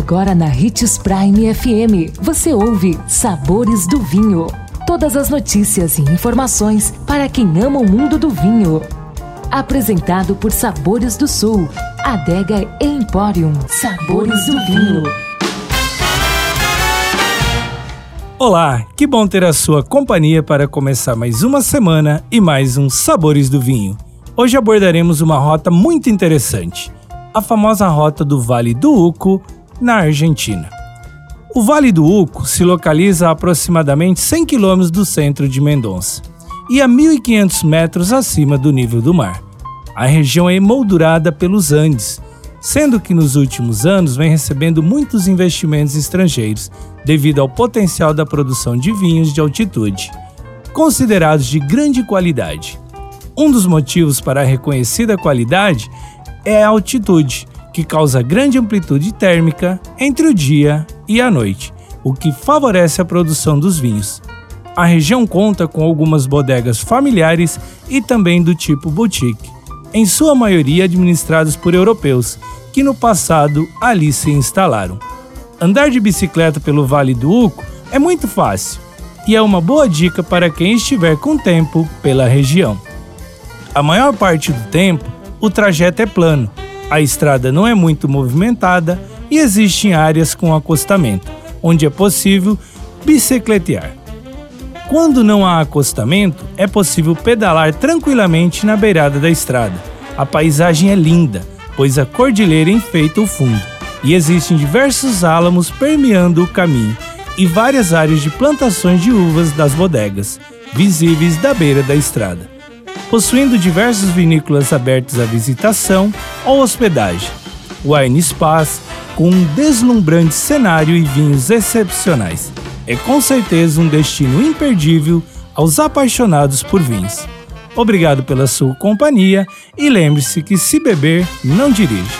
Agora na Ritz Prime FM, você ouve Sabores do Vinho. Todas as notícias e informações para quem ama o mundo do vinho. Apresentado por Sabores do Sul, Adega Emporium. Sabores do Vinho. Olá, que bom ter a sua companhia para começar mais uma semana e mais um Sabores do Vinho. Hoje abordaremos uma rota muito interessante, a famosa rota do Vale do Uco, na Argentina. O Vale do Uco se localiza a aproximadamente 100 quilômetros do centro de Mendonça e a 1.500 metros acima do nível do mar. A região é emoldurada pelos Andes, sendo que nos últimos anos vem recebendo muitos investimentos estrangeiros devido ao potencial da produção de vinhos de altitude, considerados de grande qualidade. Um dos motivos para a reconhecida qualidade é a altitude, que causa grande amplitude térmica entre o dia e a noite, o que favorece a produção dos vinhos. A região conta com algumas bodegas familiares e também do tipo boutique, em sua maioria administrados por europeus, que no passado ali se instalaram. Andar de bicicleta pelo Vale do Uco é muito fácil e é uma boa dica para quem estiver com tempo pela região. A maior parte do tempo, o trajeto é plano, a estrada não é muito movimentada e existem áreas com acostamento, onde é possível bicicletear. Quando não há acostamento, é possível pedalar tranquilamente na beirada da estrada. A paisagem é linda, pois a cordilheira enfeita o fundo e existem diversos álamos permeando o caminho e várias áreas de plantações de uvas das bodegas, visíveis da beira da estrada possuindo diversos vinícolas abertos à visitação ou hospedagem. Wine Spas, com um deslumbrante cenário e vinhos excepcionais. É com certeza um destino imperdível aos apaixonados por vinhos. Obrigado pela sua companhia e lembre-se que se beber, não dirige.